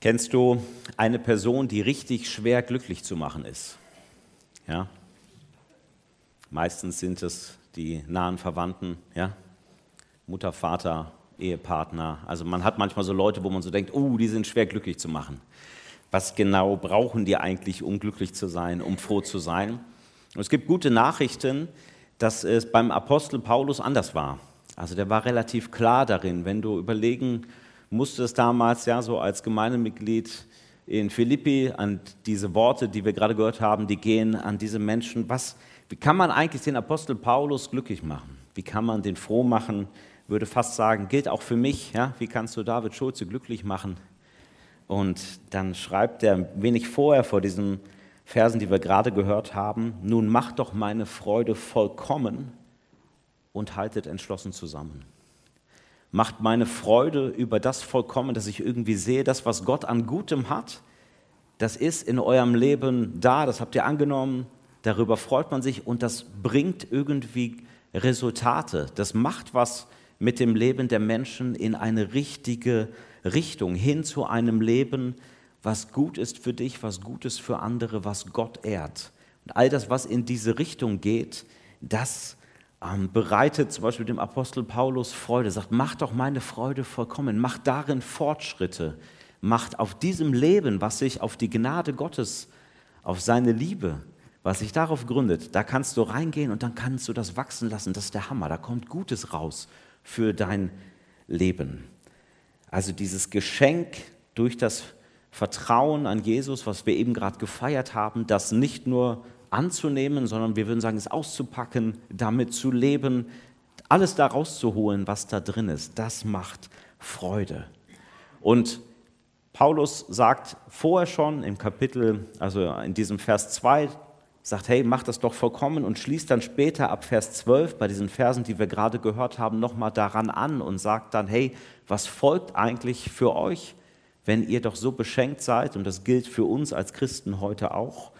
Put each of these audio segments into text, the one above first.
Kennst du eine Person, die richtig schwer glücklich zu machen ist? Ja? Meistens sind es die nahen Verwandten, ja? Mutter, Vater, Ehepartner. Also man hat manchmal so Leute, wo man so denkt, oh, die sind schwer glücklich zu machen. Was genau brauchen die eigentlich, um glücklich zu sein, um froh zu sein? Und es gibt gute Nachrichten, dass es beim Apostel Paulus anders war. Also der war relativ klar darin, wenn du überlegen musste es damals ja so als Gemeindemitglied in Philippi an diese Worte, die wir gerade gehört haben, die gehen an diese Menschen. Was, wie kann man eigentlich den Apostel Paulus glücklich machen? Wie kann man den froh machen? Würde fast sagen, gilt auch für mich. Ja? Wie kannst du David Schulze glücklich machen? Und dann schreibt er wenig vorher vor diesen Versen, die wir gerade gehört haben, nun macht doch meine Freude vollkommen und haltet entschlossen zusammen macht meine Freude über das vollkommen, dass ich irgendwie sehe, das, was Gott an Gutem hat, das ist in eurem Leben da, das habt ihr angenommen, darüber freut man sich und das bringt irgendwie Resultate. Das macht was mit dem Leben der Menschen in eine richtige Richtung, hin zu einem Leben, was gut ist für dich, was gut ist für andere, was Gott ehrt. Und all das, was in diese Richtung geht, das ähm, bereitet zum Beispiel dem Apostel Paulus Freude, sagt, macht doch meine Freude vollkommen, macht darin Fortschritte, macht auf diesem Leben, was sich auf die Gnade Gottes, auf seine Liebe, was sich darauf gründet, da kannst du reingehen und dann kannst du das wachsen lassen. Das ist der Hammer, da kommt Gutes raus für dein Leben. Also dieses Geschenk durch das Vertrauen an Jesus, was wir eben gerade gefeiert haben, das nicht nur anzunehmen, sondern wir würden sagen, es auszupacken, damit zu leben, alles da rauszuholen, was da drin ist. Das macht Freude. Und Paulus sagt vorher schon im Kapitel, also in diesem Vers 2, sagt, hey, mach das doch vollkommen und schließt dann später ab Vers 12 bei diesen Versen, die wir gerade gehört haben, nochmal daran an und sagt dann, hey, was folgt eigentlich für euch, wenn ihr doch so beschenkt seid? Und das gilt für uns als Christen heute auch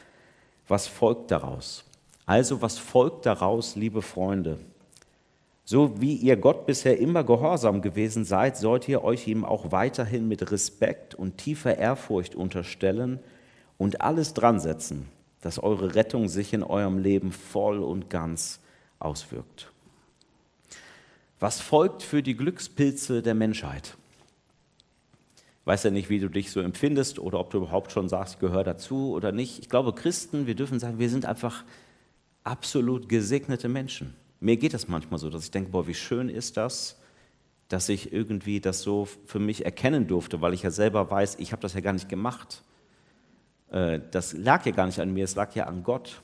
was folgt daraus? Also was folgt daraus, liebe Freunde? So wie ihr Gott bisher immer gehorsam gewesen seid, sollt ihr euch ihm auch weiterhin mit Respekt und tiefer Ehrfurcht unterstellen und alles dran setzen, dass eure Rettung sich in eurem Leben voll und ganz auswirkt. Was folgt für die Glückspilze der Menschheit? Weiß ja nicht, wie du dich so empfindest oder ob du überhaupt schon sagst, ich gehöre dazu oder nicht. Ich glaube, Christen, wir dürfen sagen, wir sind einfach absolut gesegnete Menschen. Mir geht es manchmal so, dass ich denke, boah, wie schön ist das, dass ich irgendwie das so für mich erkennen durfte, weil ich ja selber weiß, ich habe das ja gar nicht gemacht. Äh, das lag ja gar nicht an mir, es lag ja an Gott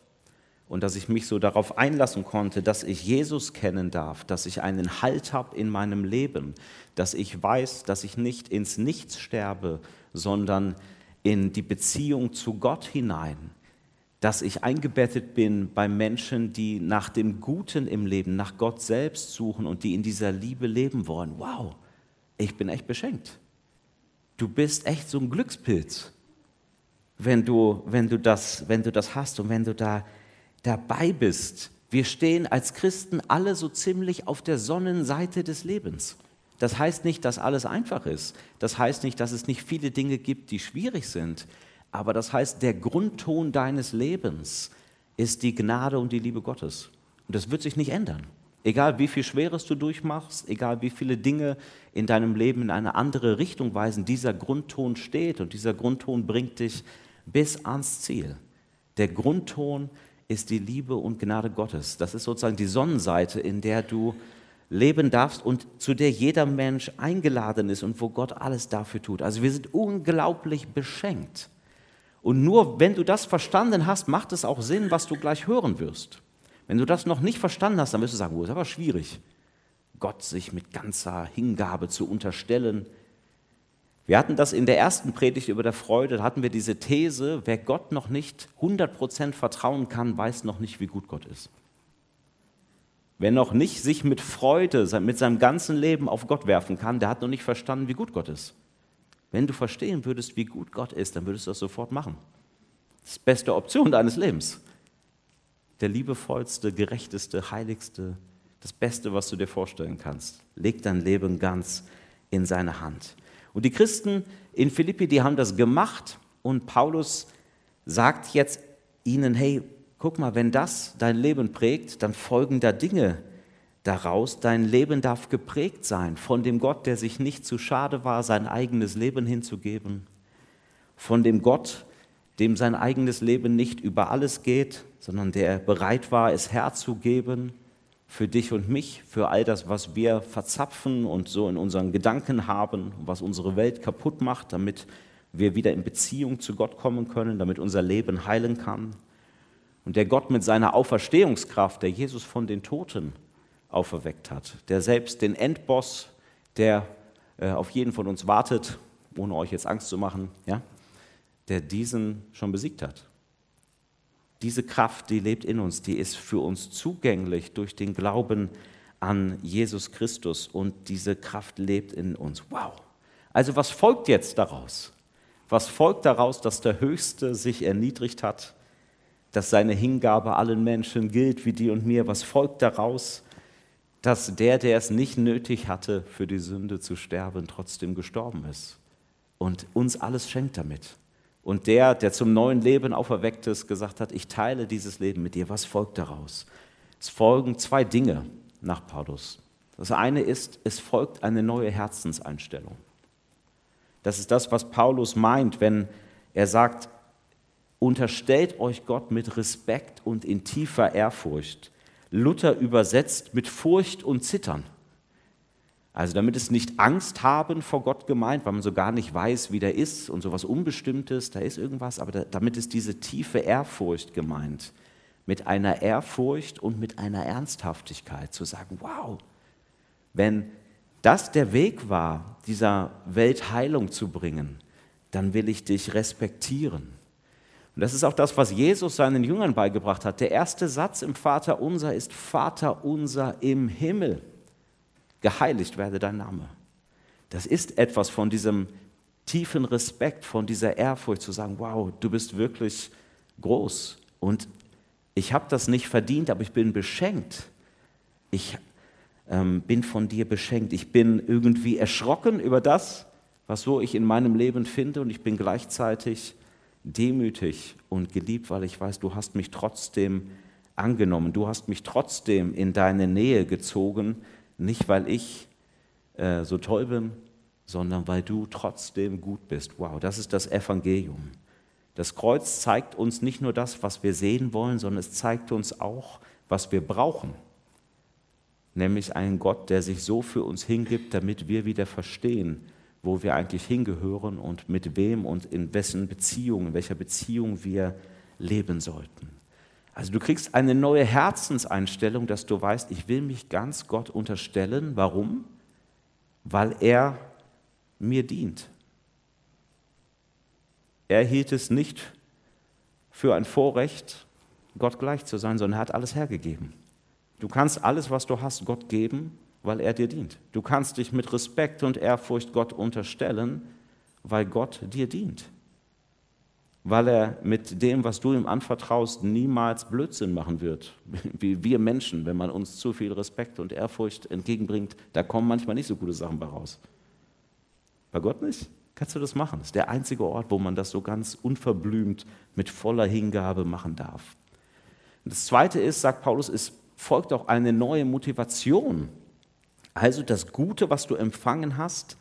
und dass ich mich so darauf einlassen konnte, dass ich Jesus kennen darf, dass ich einen Halt habe in meinem Leben, dass ich weiß, dass ich nicht ins Nichts sterbe, sondern in die Beziehung zu Gott hinein, dass ich eingebettet bin bei Menschen, die nach dem Guten im Leben, nach Gott selbst suchen und die in dieser Liebe leben wollen. Wow, ich bin echt beschenkt. Du bist echt so ein Glückspilz, wenn du, wenn du, das, wenn du das hast und wenn du da dabei bist. Wir stehen als Christen alle so ziemlich auf der Sonnenseite des Lebens. Das heißt nicht, dass alles einfach ist. Das heißt nicht, dass es nicht viele Dinge gibt, die schwierig sind. Aber das heißt, der Grundton deines Lebens ist die Gnade und die Liebe Gottes. Und das wird sich nicht ändern. Egal wie viel Schweres du durchmachst, egal wie viele Dinge in deinem Leben in eine andere Richtung weisen, dieser Grundton steht und dieser Grundton bringt dich bis ans Ziel. Der Grundton ist die Liebe und Gnade Gottes. Das ist sozusagen die Sonnenseite, in der du leben darfst und zu der jeder Mensch eingeladen ist und wo Gott alles dafür tut. Also wir sind unglaublich beschenkt. Und nur wenn du das verstanden hast, macht es auch Sinn, was du gleich hören wirst. Wenn du das noch nicht verstanden hast, dann wirst du sagen, oh, ist aber schwierig, Gott sich mit ganzer Hingabe zu unterstellen, wir hatten das in der ersten Predigt über der Freude, da hatten wir diese These, wer Gott noch nicht 100% vertrauen kann, weiß noch nicht, wie gut Gott ist. Wer noch nicht sich mit Freude, mit seinem ganzen Leben auf Gott werfen kann, der hat noch nicht verstanden, wie gut Gott ist. Wenn du verstehen würdest, wie gut Gott ist, dann würdest du das sofort machen. Das ist die beste Option deines Lebens. Der liebevollste, gerechteste, heiligste, das Beste, was du dir vorstellen kannst. Leg dein Leben ganz in seine Hand. Und die Christen in Philippi, die haben das gemacht und Paulus sagt jetzt ihnen, hey, guck mal, wenn das dein Leben prägt, dann folgen da Dinge daraus. Dein Leben darf geprägt sein von dem Gott, der sich nicht zu schade war, sein eigenes Leben hinzugeben, von dem Gott, dem sein eigenes Leben nicht über alles geht, sondern der bereit war, es herzugeben für dich und mich, für all das, was wir verzapfen und so in unseren Gedanken haben, was unsere Welt kaputt macht, damit wir wieder in Beziehung zu Gott kommen können, damit unser Leben heilen kann. Und der Gott mit seiner Auferstehungskraft, der Jesus von den Toten auferweckt hat, der selbst den Endboss, der äh, auf jeden von uns wartet, ohne euch jetzt Angst zu machen, ja, der diesen schon besiegt hat. Diese Kraft, die lebt in uns, die ist für uns zugänglich durch den Glauben an Jesus Christus und diese Kraft lebt in uns. Wow. Also was folgt jetzt daraus? Was folgt daraus, dass der Höchste sich erniedrigt hat, dass seine Hingabe allen Menschen gilt wie die und mir? Was folgt daraus, dass der, der es nicht nötig hatte, für die Sünde zu sterben, trotzdem gestorben ist und uns alles schenkt damit? Und der, der zum neuen Leben auferweckt ist, gesagt hat, ich teile dieses Leben mit dir. Was folgt daraus? Es folgen zwei Dinge nach Paulus. Das eine ist, es folgt eine neue Herzenseinstellung. Das ist das, was Paulus meint, wenn er sagt, unterstellt euch Gott mit Respekt und in tiefer Ehrfurcht. Luther übersetzt mit Furcht und Zittern. Also damit es nicht Angst haben vor Gott gemeint, weil man so gar nicht weiß, wie der ist und so was Unbestimmtes, da ist irgendwas, aber da, damit ist diese tiefe Ehrfurcht gemeint. Mit einer Ehrfurcht und mit einer Ernsthaftigkeit zu sagen, wow, wenn das der Weg war, dieser Welt Heilung zu bringen, dann will ich dich respektieren. Und das ist auch das, was Jesus seinen Jüngern beigebracht hat. Der erste Satz im Vater unser ist Vater unser im Himmel geheiligt werde dein Name. Das ist etwas von diesem tiefen Respekt, von dieser Ehrfurcht zu sagen, wow, du bist wirklich groß und ich habe das nicht verdient, aber ich bin beschenkt. Ich ähm, bin von dir beschenkt. Ich bin irgendwie erschrocken über das, was so ich in meinem Leben finde und ich bin gleichzeitig demütig und geliebt, weil ich weiß, du hast mich trotzdem angenommen, du hast mich trotzdem in deine Nähe gezogen, nicht, weil ich äh, so toll bin, sondern weil du trotzdem gut bist. Wow, das ist das Evangelium. Das Kreuz zeigt uns nicht nur das, was wir sehen wollen, sondern es zeigt uns auch, was wir brauchen. Nämlich einen Gott, der sich so für uns hingibt, damit wir wieder verstehen, wo wir eigentlich hingehören und mit wem und in wessen Beziehung, in welcher Beziehung wir leben sollten. Also du kriegst eine neue Herzenseinstellung, dass du weißt, ich will mich ganz Gott unterstellen. Warum? Weil er mir dient. Er hielt es nicht für ein Vorrecht, Gott gleich zu sein, sondern er hat alles hergegeben. Du kannst alles, was du hast, Gott geben, weil er dir dient. Du kannst dich mit Respekt und Ehrfurcht Gott unterstellen, weil Gott dir dient weil er mit dem, was du ihm anvertraust, niemals Blödsinn machen wird. Wie wir Menschen, wenn man uns zu viel Respekt und Ehrfurcht entgegenbringt, da kommen manchmal nicht so gute Sachen bei raus. Bei Gott nicht? Kannst du das machen? Das ist der einzige Ort, wo man das so ganz unverblümt mit voller Hingabe machen darf. Und das Zweite ist, sagt Paulus, es folgt auch eine neue Motivation. Also das Gute, was du empfangen hast,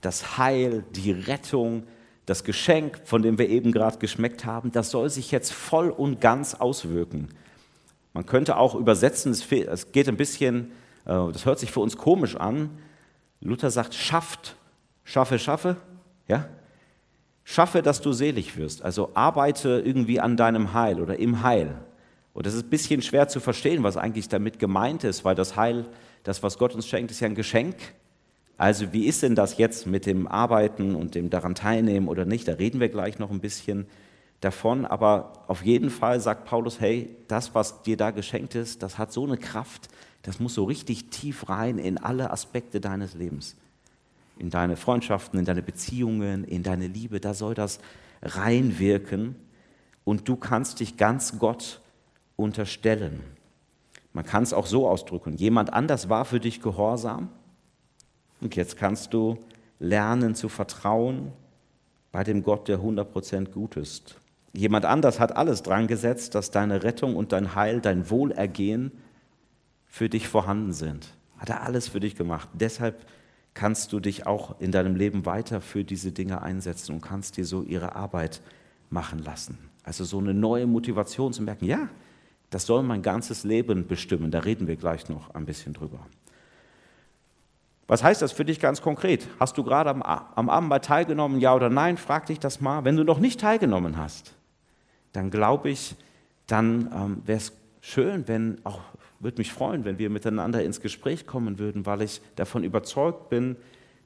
das Heil, die Rettung, das Geschenk, von dem wir eben gerade geschmeckt haben, das soll sich jetzt voll und ganz auswirken. Man könnte auch übersetzen, es geht ein bisschen, äh, das hört sich für uns komisch an. Luther sagt, schafft, schaffe, schaffe, ja? Schaffe, dass du selig wirst. Also arbeite irgendwie an deinem Heil oder im Heil. Und das ist ein bisschen schwer zu verstehen, was eigentlich damit gemeint ist, weil das Heil, das, was Gott uns schenkt, ist ja ein Geschenk. Also wie ist denn das jetzt mit dem Arbeiten und dem daran teilnehmen oder nicht? Da reden wir gleich noch ein bisschen davon. Aber auf jeden Fall sagt Paulus, hey, das, was dir da geschenkt ist, das hat so eine Kraft, das muss so richtig tief rein in alle Aspekte deines Lebens. In deine Freundschaften, in deine Beziehungen, in deine Liebe, da soll das reinwirken und du kannst dich ganz Gott unterstellen. Man kann es auch so ausdrücken, jemand anders war für dich gehorsam und jetzt kannst du lernen zu vertrauen bei dem Gott, der 100% gut ist. Jemand anders hat alles dran gesetzt, dass deine Rettung und dein Heil, dein Wohlergehen für dich vorhanden sind. Hat er alles für dich gemacht. Deshalb kannst du dich auch in deinem Leben weiter für diese Dinge einsetzen und kannst dir so ihre Arbeit machen lassen. Also so eine neue Motivation zu merken, ja, das soll mein ganzes Leben bestimmen. Da reden wir gleich noch ein bisschen drüber. Was heißt das für dich ganz konkret? Hast du gerade am, am Abend mal teilgenommen, ja oder nein? Frag dich das mal. Wenn du noch nicht teilgenommen hast, dann glaube ich, dann ähm, wäre es schön, wenn auch, würde mich freuen, wenn wir miteinander ins Gespräch kommen würden, weil ich davon überzeugt bin,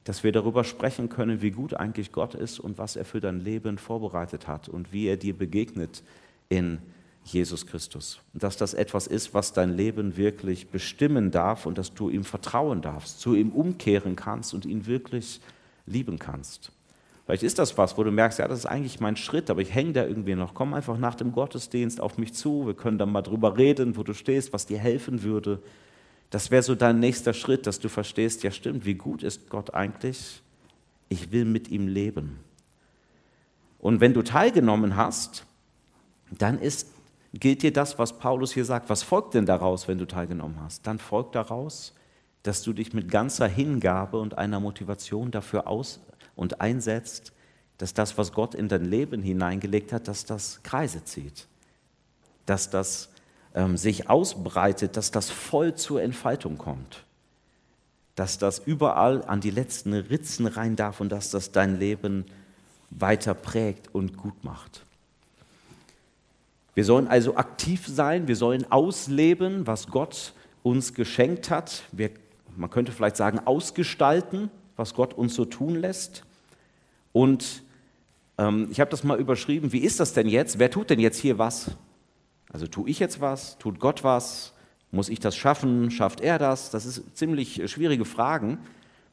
dass wir darüber sprechen können, wie gut eigentlich Gott ist und was er für dein Leben vorbereitet hat und wie er dir begegnet in Jesus Christus. Und dass das etwas ist, was dein Leben wirklich bestimmen darf und dass du ihm vertrauen darfst, zu ihm umkehren kannst und ihn wirklich lieben kannst. Vielleicht ist das was, wo du merkst, ja, das ist eigentlich mein Schritt, aber ich hänge da irgendwie noch. Komm einfach nach dem Gottesdienst auf mich zu, wir können dann mal drüber reden, wo du stehst, was dir helfen würde. Das wäre so dein nächster Schritt, dass du verstehst, ja stimmt, wie gut ist Gott eigentlich? Ich will mit ihm leben. Und wenn du teilgenommen hast, dann ist gilt dir das, was Paulus hier sagt. Was folgt denn daraus, wenn du teilgenommen hast? Dann folgt daraus, dass du dich mit ganzer Hingabe und einer Motivation dafür aus und einsetzt, dass das, was Gott in dein Leben hineingelegt hat, dass das Kreise zieht, dass das ähm, sich ausbreitet, dass das voll zur Entfaltung kommt, dass das überall an die letzten Ritzen rein darf und dass das dein Leben weiter prägt und gut macht. Wir sollen also aktiv sein, wir sollen ausleben, was Gott uns geschenkt hat. Wir, man könnte vielleicht sagen, ausgestalten, was Gott uns so tun lässt. Und ähm, ich habe das mal überschrieben, wie ist das denn jetzt? Wer tut denn jetzt hier was? Also tue ich jetzt was? Tut Gott was? Muss ich das schaffen? Schafft er das? Das sind ziemlich schwierige Fragen.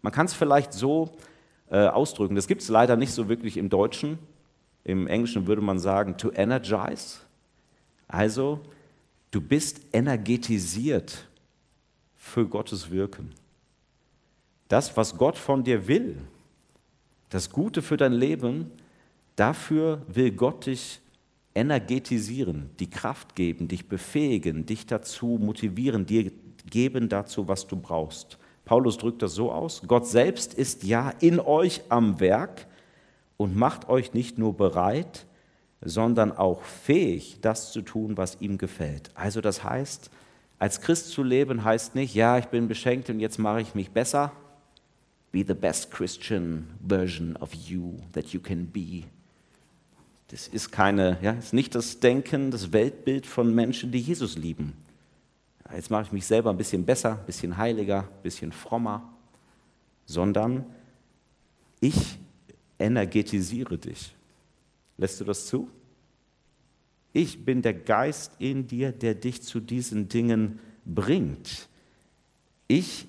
Man kann es vielleicht so äh, ausdrücken. Das gibt es leider nicht so wirklich im Deutschen. Im Englischen würde man sagen, to energize. Also, du bist energetisiert für Gottes Wirken. Das, was Gott von dir will, das Gute für dein Leben, dafür will Gott dich energetisieren, die Kraft geben, dich befähigen, dich dazu motivieren, dir geben dazu, was du brauchst. Paulus drückt das so aus, Gott selbst ist ja in euch am Werk und macht euch nicht nur bereit, sondern auch fähig, das zu tun, was ihm gefällt. Also das heißt, als Christ zu leben heißt nicht, ja, ich bin beschenkt und jetzt mache ich mich besser. Be the best Christian version of you that you can be. Das ist keine, ja, ist nicht das Denken, das Weltbild von Menschen, die Jesus lieben. Jetzt mache ich mich selber ein bisschen besser, ein bisschen heiliger, ein bisschen frommer, sondern ich energetisiere dich. Lässt du das zu? Ich bin der Geist in dir, der dich zu diesen Dingen bringt. Ich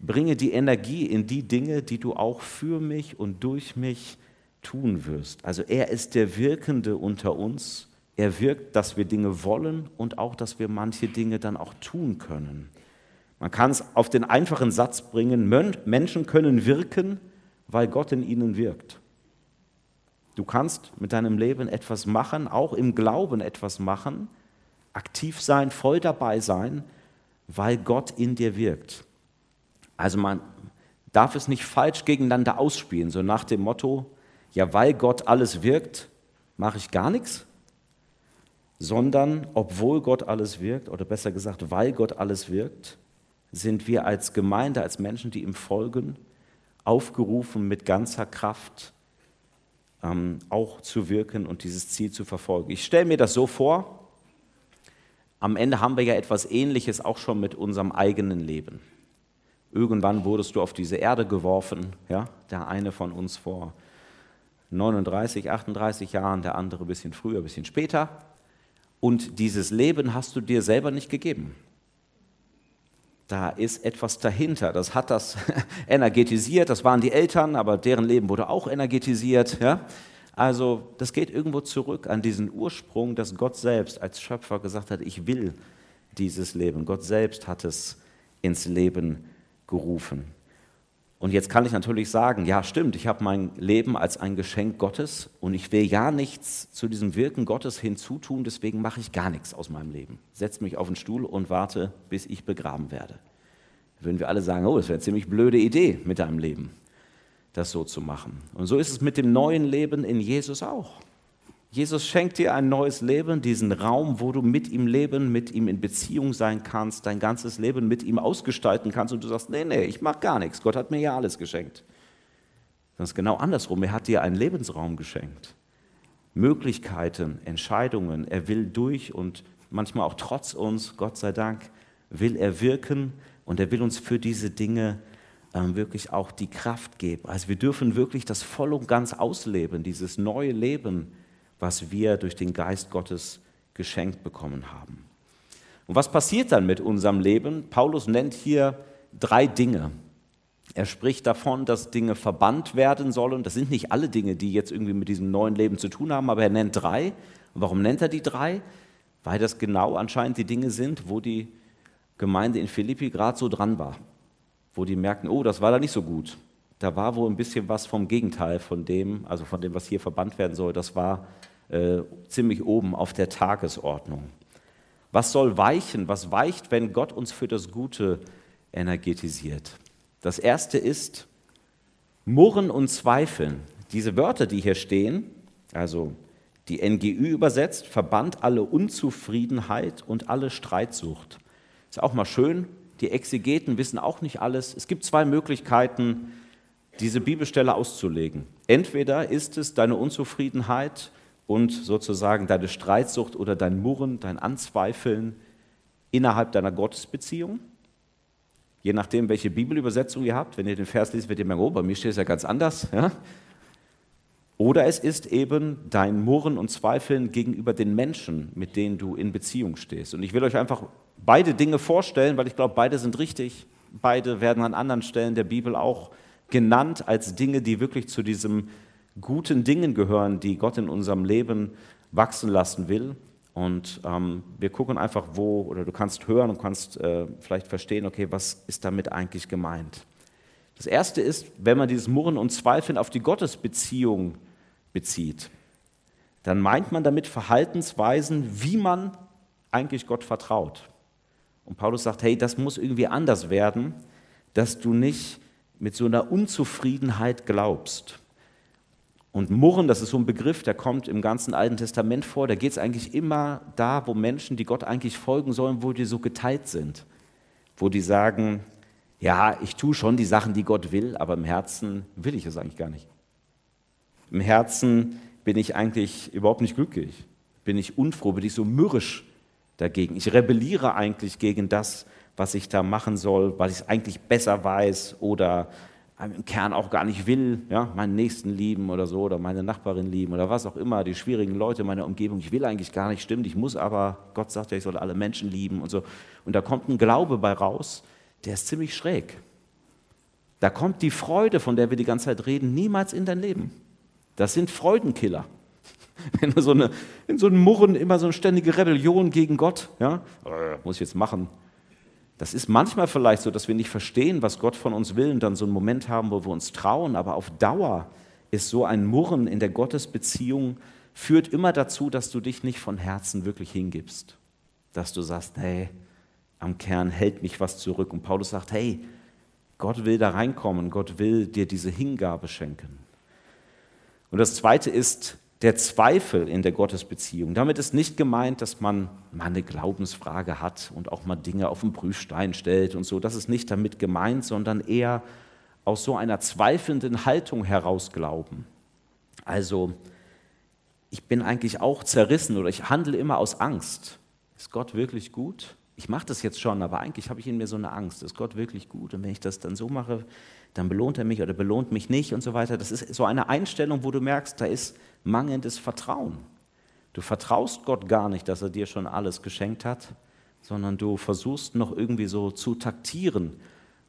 bringe die Energie in die Dinge, die du auch für mich und durch mich tun wirst. Also er ist der Wirkende unter uns. Er wirkt, dass wir Dinge wollen und auch, dass wir manche Dinge dann auch tun können. Man kann es auf den einfachen Satz bringen, Menschen können wirken, weil Gott in ihnen wirkt. Du kannst mit deinem Leben etwas machen, auch im Glauben etwas machen, aktiv sein, voll dabei sein, weil Gott in dir wirkt. Also man darf es nicht falsch gegeneinander ausspielen, so nach dem Motto, ja, weil Gott alles wirkt, mache ich gar nichts, sondern obwohl Gott alles wirkt, oder besser gesagt, weil Gott alles wirkt, sind wir als Gemeinde, als Menschen, die ihm folgen, aufgerufen, mit ganzer Kraft ähm, auch zu wirken und dieses Ziel zu verfolgen. Ich stelle mir das so vor, am Ende haben wir ja etwas Ähnliches auch schon mit unserem eigenen Leben. Irgendwann wurdest du auf diese Erde geworfen, ja, der eine von uns vor 39, 38 Jahren, der andere ein bisschen früher, ein bisschen später. Und dieses Leben hast du dir selber nicht gegeben da ist etwas dahinter. Das hat das energetisiert, das waren die Eltern, aber deren Leben wurde auch energetisiert. Ja? Also das geht irgendwo zurück an diesen Ursprung, dass Gott selbst als Schöpfer gesagt hat, ich will dieses Leben. Gott selbst hat es ins Leben gerufen. Und jetzt kann ich natürlich sagen, ja stimmt, ich habe mein Leben als ein Geschenk Gottes und ich will ja nichts zu diesem Wirken Gottes hinzutun, deswegen mache ich gar nichts aus meinem Leben. Setze mich auf den Stuhl und warte, bis ich begraben werde. Würden wir alle sagen, oh, das wäre eine ziemlich blöde Idee mit deinem Leben, das so zu machen. Und so ist es mit dem neuen Leben in Jesus auch. Jesus schenkt dir ein neues Leben, diesen Raum, wo du mit ihm leben, mit ihm in Beziehung sein kannst, dein ganzes Leben mit ihm ausgestalten kannst und du sagst, nee, nee, ich mache gar nichts, Gott hat mir ja alles geschenkt. Das ist genau andersrum, er hat dir einen Lebensraum geschenkt. Möglichkeiten, Entscheidungen, er will durch und manchmal auch trotz uns, Gott sei Dank, will er wirken und er will uns für diese Dinge ähm, wirklich auch die Kraft geben. Also wir dürfen wirklich das voll und ganz ausleben, dieses neue Leben, was wir durch den Geist Gottes geschenkt bekommen haben. Und was passiert dann mit unserem Leben? Paulus nennt hier drei Dinge. Er spricht davon, dass Dinge verbannt werden sollen. Das sind nicht alle Dinge, die jetzt irgendwie mit diesem neuen Leben zu tun haben, aber er nennt drei. Und warum nennt er die drei? Weil das genau anscheinend die Dinge sind, wo die Gemeinde in Philippi gerade so dran war. Wo die merken, oh, das war da nicht so gut. Da war wohl ein bisschen was vom Gegenteil von dem, also von dem, was hier verbannt werden soll. Das war äh, ziemlich oben auf der Tagesordnung. Was soll weichen? Was weicht, wenn Gott uns für das Gute energetisiert? Das erste ist Murren und Zweifeln. Diese Wörter, die hier stehen, also die NGÜ übersetzt, verbannt alle Unzufriedenheit und alle Streitsucht. Ist auch mal schön. Die Exegeten wissen auch nicht alles. Es gibt zwei Möglichkeiten, diese Bibelstelle auszulegen. Entweder ist es deine Unzufriedenheit und sozusagen deine Streitsucht oder dein Murren, dein Anzweifeln innerhalb deiner Gottesbeziehung. Je nachdem, welche Bibelübersetzung ihr habt, wenn ihr den Vers liest, werdet ihr merken, oh, bei mir steht es ja ganz anders. Ja? Oder es ist eben dein Murren und Zweifeln gegenüber den Menschen, mit denen du in Beziehung stehst. Und ich will euch einfach beide Dinge vorstellen, weil ich glaube, beide sind richtig. Beide werden an anderen Stellen der Bibel auch genannt als Dinge, die wirklich zu diesem guten Dingen gehören, die Gott in unserem Leben wachsen lassen will. Und ähm, wir gucken einfach, wo, oder du kannst hören und kannst äh, vielleicht verstehen, okay, was ist damit eigentlich gemeint. Das erste ist, wenn man dieses Murren und Zweifeln auf die Gottesbeziehung bezieht, dann meint man damit Verhaltensweisen, wie man eigentlich Gott vertraut. Und Paulus sagt, hey, das muss irgendwie anders werden, dass du nicht mit so einer Unzufriedenheit glaubst. Und Murren, das ist so ein Begriff, der kommt im ganzen Alten Testament vor. Da geht es eigentlich immer da, wo Menschen, die Gott eigentlich folgen sollen, wo die so geteilt sind. Wo die sagen, ja, ich tue schon die Sachen, die Gott will, aber im Herzen will ich es eigentlich gar nicht. Im Herzen bin ich eigentlich überhaupt nicht glücklich. Bin ich unfroh, bin ich so mürrisch dagegen. Ich rebelliere eigentlich gegen das, was ich da machen soll, weil ich es eigentlich besser weiß oder im Kern auch gar nicht will, ja, meinen Nächsten lieben oder so, oder meine Nachbarin lieben oder was auch immer, die schwierigen Leute in meiner Umgebung. Ich will eigentlich gar nicht, stimmt, ich muss aber, Gott sagt ja, ich soll alle Menschen lieben und so. Und da kommt ein Glaube bei raus, der ist ziemlich schräg. Da kommt die Freude, von der wir die ganze Zeit reden, niemals in dein Leben. Das sind Freudenkiller. Wenn du so eine, in so einem Murren immer so eine ständige Rebellion gegen Gott, ja, äh, muss ich jetzt machen, das ist manchmal vielleicht so, dass wir nicht verstehen, was Gott von uns will und dann so einen Moment haben, wo wir uns trauen, aber auf Dauer ist so ein Murren in der Gottesbeziehung, führt immer dazu, dass du dich nicht von Herzen wirklich hingibst. Dass du sagst, hey, am Kern hält mich was zurück. Und Paulus sagt, hey, Gott will da reinkommen, Gott will dir diese Hingabe schenken. Und das Zweite ist, der Zweifel in der Gottesbeziehung. Damit ist nicht gemeint, dass man mal eine Glaubensfrage hat und auch mal Dinge auf den Prüfstein stellt und so. Das ist nicht damit gemeint, sondern eher aus so einer zweifelnden Haltung heraus glauben. Also, ich bin eigentlich auch zerrissen oder ich handle immer aus Angst. Ist Gott wirklich gut? Ich mache das jetzt schon, aber eigentlich habe ich in mir so eine Angst. Ist Gott wirklich gut? Und wenn ich das dann so mache, dann belohnt er mich oder belohnt mich nicht und so weiter. Das ist so eine Einstellung, wo du merkst, da ist mangelndes Vertrauen. Du vertraust Gott gar nicht, dass er dir schon alles geschenkt hat, sondern du versuchst noch irgendwie so zu taktieren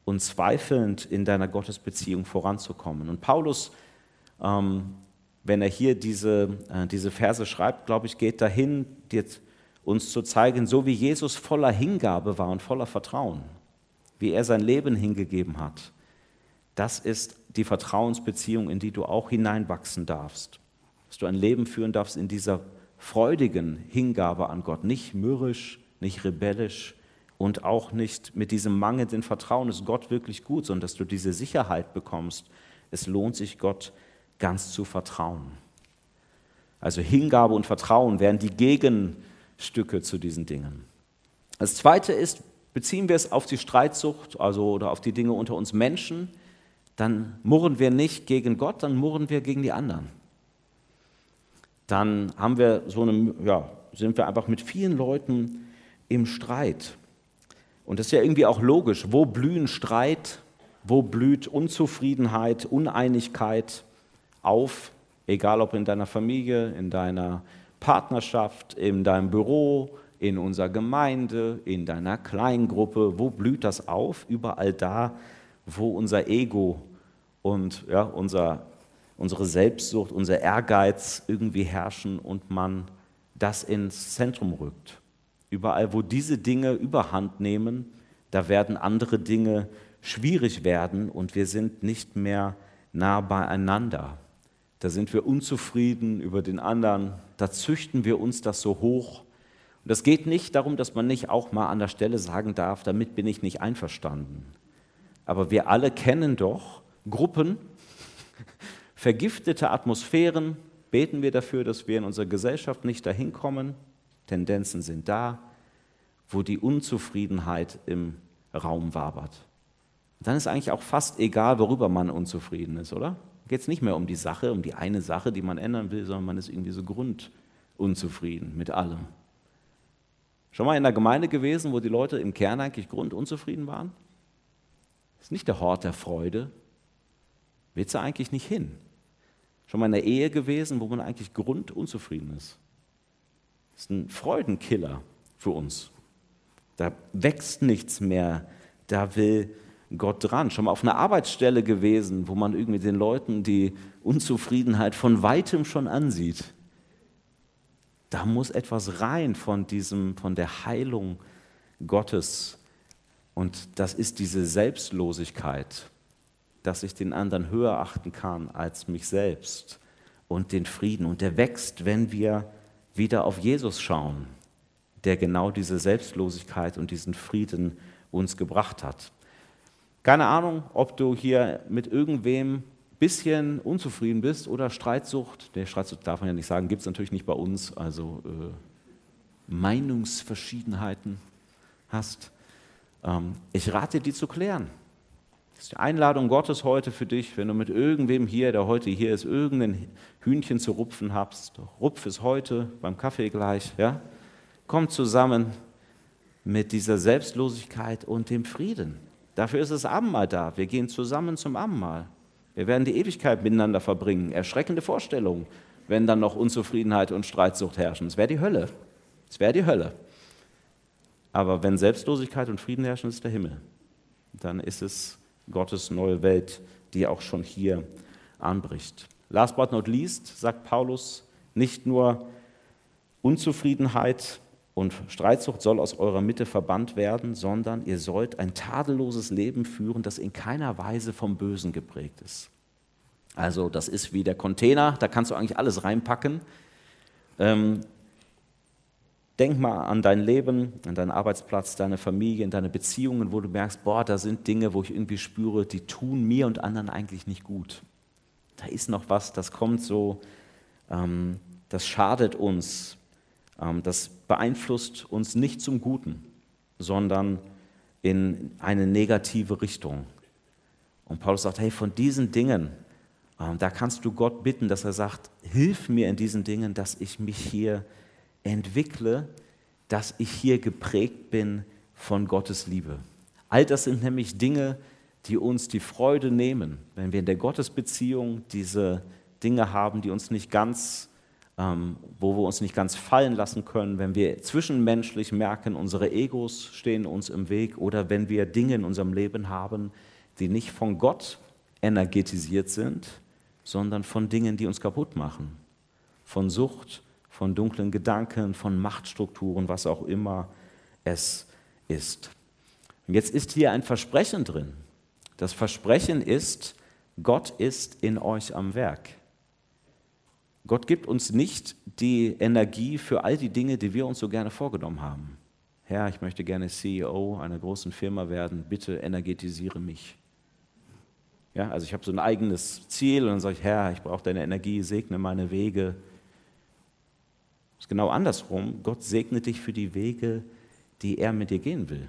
und zweifelnd in deiner Gottesbeziehung voranzukommen. Und Paulus, ähm, wenn er hier diese, äh, diese Verse schreibt, glaube ich, geht dahin, dir uns zu zeigen, so wie Jesus voller Hingabe war und voller Vertrauen, wie er sein Leben hingegeben hat, Das ist die Vertrauensbeziehung, in die du auch hineinwachsen darfst. Dass du ein Leben führen darfst in dieser freudigen Hingabe an Gott, nicht mürrisch, nicht rebellisch und auch nicht mit diesem mangelnden Vertrauen, ist Gott wirklich gut, sondern dass du diese Sicherheit bekommst, es lohnt sich Gott ganz zu vertrauen. Also Hingabe und Vertrauen wären die Gegenstücke zu diesen Dingen. Das zweite ist, beziehen wir es auf die Streitsucht, also oder auf die Dinge unter uns Menschen, dann murren wir nicht gegen Gott, dann murren wir gegen die anderen dann haben wir so eine, ja, sind wir einfach mit vielen Leuten im Streit. Und das ist ja irgendwie auch logisch. Wo blühen Streit, wo blüht Unzufriedenheit, Uneinigkeit auf, egal ob in deiner Familie, in deiner Partnerschaft, in deinem Büro, in unserer Gemeinde, in deiner Kleingruppe, wo blüht das auf? Überall da, wo unser Ego und ja, unser unsere Selbstsucht, unser Ehrgeiz irgendwie herrschen und man das ins Zentrum rückt. Überall, wo diese Dinge überhand nehmen, da werden andere Dinge schwierig werden und wir sind nicht mehr nah beieinander. Da sind wir unzufrieden über den anderen, da züchten wir uns das so hoch. Und es geht nicht darum, dass man nicht auch mal an der Stelle sagen darf, damit bin ich nicht einverstanden. Aber wir alle kennen doch Gruppen, vergiftete Atmosphären, beten wir dafür, dass wir in unserer Gesellschaft nicht dahin kommen. Tendenzen sind da, wo die Unzufriedenheit im Raum wabert. Dann ist eigentlich auch fast egal, worüber man unzufrieden ist, oder? Geht es nicht mehr um die Sache, um die eine Sache, die man ändern will, sondern man ist irgendwie so grundunzufrieden mit allem. Schon mal in der Gemeinde gewesen, wo die Leute im Kern eigentlich grundunzufrieden waren? Das ist nicht der Hort der Freude. Willst du eigentlich nicht hin? Schon mal in der Ehe gewesen, wo man eigentlich grundunzufrieden ist. Das ist ein Freudenkiller für uns. Da wächst nichts mehr. Da will Gott dran. Schon mal auf einer Arbeitsstelle gewesen, wo man irgendwie den Leuten die Unzufriedenheit von weitem schon ansieht. Da muss etwas rein von diesem, von der Heilung Gottes. Und das ist diese Selbstlosigkeit, dass ich den anderen höher achten kann als mich selbst und den Frieden. Und der wächst, wenn wir wieder auf Jesus schauen, der genau diese Selbstlosigkeit und diesen Frieden uns gebracht hat. Keine Ahnung, ob du hier mit irgendwem bisschen unzufrieden bist oder Streitsucht. Der Streitsucht darf man ja nicht sagen, gibt es natürlich nicht bei uns, also äh, Meinungsverschiedenheiten hast. Ähm, ich rate dir, die zu klären. Das ist die Einladung Gottes heute für dich, wenn du mit irgendwem hier, der heute hier ist, irgendein Hühnchen zu rupfen hast. Rupf es heute beim Kaffee gleich. Ja? Komm zusammen mit dieser Selbstlosigkeit und dem Frieden. Dafür ist das Abendmahl da. Wir gehen zusammen zum Abendmahl. Wir werden die Ewigkeit miteinander verbringen. Erschreckende Vorstellungen, wenn dann noch Unzufriedenheit und Streitsucht herrschen. Es wäre die Hölle. Es wäre die Hölle. Aber wenn Selbstlosigkeit und Frieden herrschen, ist der Himmel. Dann ist es Gottes neue Welt, die auch schon hier anbricht. Last but not least sagt Paulus, nicht nur Unzufriedenheit und Streitsucht soll aus eurer Mitte verbannt werden, sondern ihr sollt ein tadelloses Leben führen, das in keiner Weise vom Bösen geprägt ist. Also das ist wie der Container, da kannst du eigentlich alles reinpacken. Ähm, Denk mal an dein Leben, an deinen Arbeitsplatz, deine Familie, in deine Beziehungen, wo du merkst, boah, da sind Dinge, wo ich irgendwie spüre, die tun mir und anderen eigentlich nicht gut. Da ist noch was, das kommt so, ähm, das schadet uns, ähm, das beeinflusst uns nicht zum Guten, sondern in eine negative Richtung. Und Paulus sagt, hey, von diesen Dingen, ähm, da kannst du Gott bitten, dass er sagt, hilf mir in diesen Dingen, dass ich mich hier entwickle, dass ich hier geprägt bin von Gottes Liebe. All das sind nämlich Dinge, die uns die Freude nehmen, wenn wir in der Gottesbeziehung diese Dinge haben, die uns nicht ganz, ähm, wo wir uns nicht ganz fallen lassen können, wenn wir zwischenmenschlich merken, unsere Egos stehen uns im Weg oder wenn wir Dinge in unserem Leben haben, die nicht von Gott energetisiert sind, sondern von Dingen, die uns kaputt machen, von Sucht, von dunklen Gedanken, von Machtstrukturen, was auch immer es ist. Und jetzt ist hier ein Versprechen drin, Das Versprechen ist, Gott ist in euch am Werk. Gott gibt uns nicht die Energie für all die Dinge, die wir uns so gerne vorgenommen haben. Herr, ich möchte gerne CEO einer großen Firma werden, bitte energetisiere mich. Ja, also ich habe so ein eigenes Ziel und dann sage ich, Herr, ich brauche deine Energie, segne meine Wege. Ist genau andersrum. Gott segnet dich für die Wege, die er mit dir gehen will.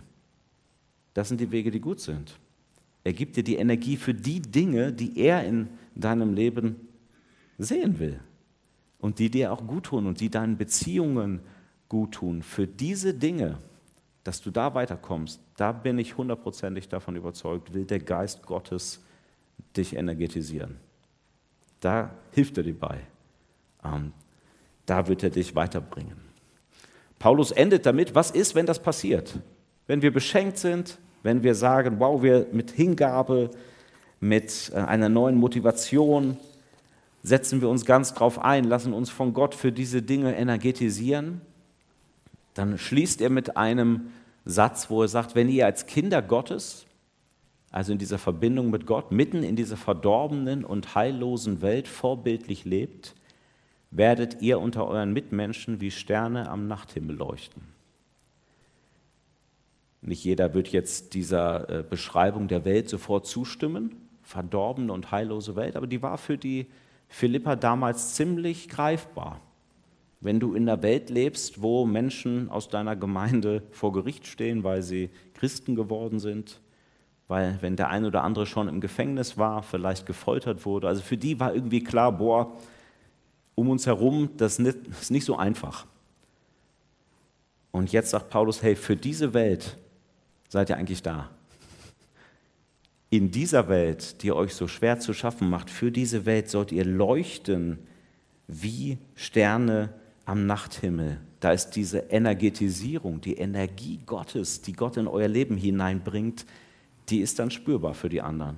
Das sind die Wege, die gut sind. Er gibt dir die Energie für die Dinge, die er in deinem Leben sehen will und die dir auch gut tun und die deinen Beziehungen gut tun. Für diese Dinge, dass du da weiterkommst, da bin ich hundertprozentig davon überzeugt, will der Geist Gottes dich energetisieren. Da hilft er dir bei. Da wird er dich weiterbringen. Paulus endet damit, was ist, wenn das passiert? Wenn wir beschenkt sind, wenn wir sagen, wow, wir mit Hingabe, mit äh, einer neuen Motivation setzen wir uns ganz drauf ein, lassen uns von Gott für diese Dinge energetisieren, dann schließt er mit einem Satz, wo er sagt, wenn ihr als Kinder Gottes, also in dieser Verbindung mit Gott, mitten in dieser verdorbenen und heillosen Welt vorbildlich lebt, werdet ihr unter euren Mitmenschen wie Sterne am Nachthimmel leuchten. Nicht jeder wird jetzt dieser äh, Beschreibung der Welt sofort zustimmen, verdorbene und heillose Welt, aber die war für die Philippa damals ziemlich greifbar. Wenn du in der Welt lebst, wo Menschen aus deiner Gemeinde vor Gericht stehen, weil sie Christen geworden sind, weil wenn der eine oder andere schon im Gefängnis war, vielleicht gefoltert wurde, also für die war irgendwie klar, boah, um uns herum, das ist nicht so einfach. Und jetzt sagt Paulus, hey, für diese Welt seid ihr eigentlich da in dieser Welt, die euch so schwer zu schaffen macht, für diese Welt sollt ihr leuchten wie Sterne am Nachthimmel. Da ist diese Energetisierung, die Energie Gottes, die Gott in euer Leben hineinbringt, die ist dann spürbar für die anderen.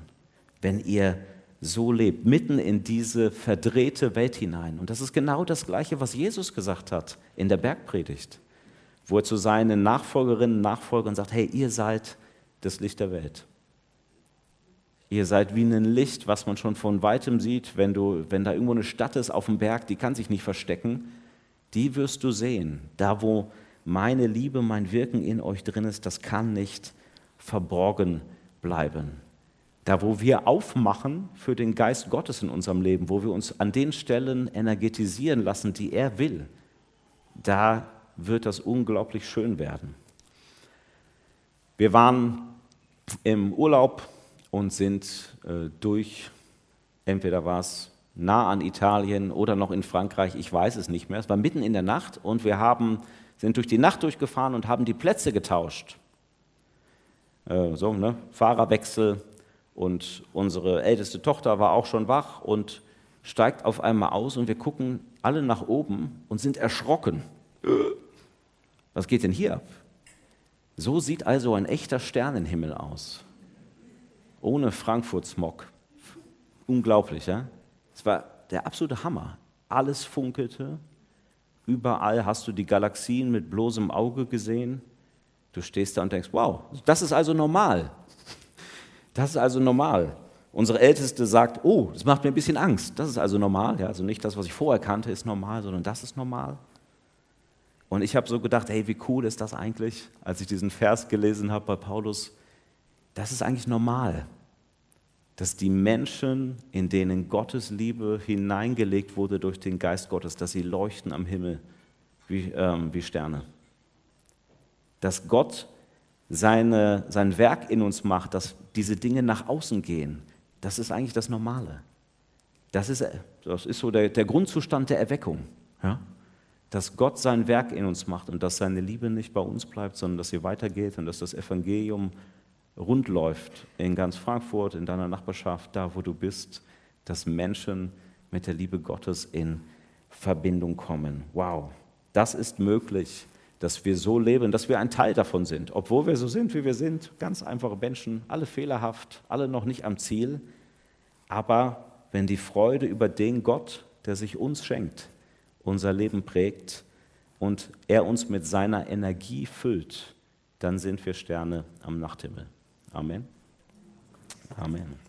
Wenn ihr so lebt, mitten in diese verdrehte Welt hinein. Und das ist genau das Gleiche, was Jesus gesagt hat in der Bergpredigt, wo er zu seinen Nachfolgerinnen und Nachfolgern sagt, hey, ihr seid das Licht der Welt. Ihr seid wie ein Licht, was man schon von weitem sieht, wenn, du, wenn da irgendwo eine Stadt ist auf dem Berg, die kann sich nicht verstecken. Die wirst du sehen. Da, wo meine Liebe, mein Wirken in euch drin ist, das kann nicht verborgen bleiben. Da, wo wir aufmachen für den Geist Gottes in unserem Leben, wo wir uns an den Stellen energetisieren lassen, die er will, da wird das unglaublich schön werden. Wir waren im Urlaub und sind äh, durch, entweder war es nah an Italien oder noch in Frankreich, ich weiß es nicht mehr. Es war mitten in der Nacht und wir haben, sind durch die Nacht durchgefahren und haben die Plätze getauscht. Äh, so, ne? Fahrerwechsel und unsere älteste Tochter war auch schon wach und steigt auf einmal aus und wir gucken alle nach oben und sind erschrocken. Was geht denn hier ab? So sieht also ein echter Sternenhimmel aus ohne Frankfurt-Smog. Unglaublich, ja? Es war der absolute Hammer. Alles funkelte. Überall hast du die Galaxien mit bloßem Auge gesehen. Du stehst da und denkst, wow, das ist also normal. Das ist also normal. Unsere Älteste sagt, oh, das macht mir ein bisschen Angst. Das ist also normal. Ja, also nicht das, was ich vorher kannte, ist normal, sondern das ist normal. Und ich habe so gedacht, hey, wie cool ist das eigentlich, als ich diesen Vers gelesen habe bei Paulus. Das ist eigentlich normal dass die Menschen, in denen Gottes Liebe hineingelegt wurde durch den Geist Gottes, dass sie leuchten am Himmel wie, ähm, wie Sterne. Dass Gott seine, sein Werk in uns macht, dass diese Dinge nach außen gehen, das ist eigentlich das Normale. Das ist, das ist so der, der Grundzustand der Erweckung. Ja? Dass Gott sein Werk in uns macht und dass seine Liebe nicht bei uns bleibt, sondern dass sie weitergeht und dass das Evangelium rund läuft in ganz Frankfurt, in deiner Nachbarschaft, da wo du bist, dass Menschen mit der Liebe Gottes in Verbindung kommen. Wow, das ist möglich, dass wir so leben, dass wir ein Teil davon sind, obwohl wir so sind, wie wir sind, ganz einfache Menschen, alle fehlerhaft, alle noch nicht am Ziel. Aber wenn die Freude über den Gott, der sich uns schenkt, unser Leben prägt und er uns mit seiner Energie füllt, dann sind wir Sterne am Nachthimmel. Amen. Amen.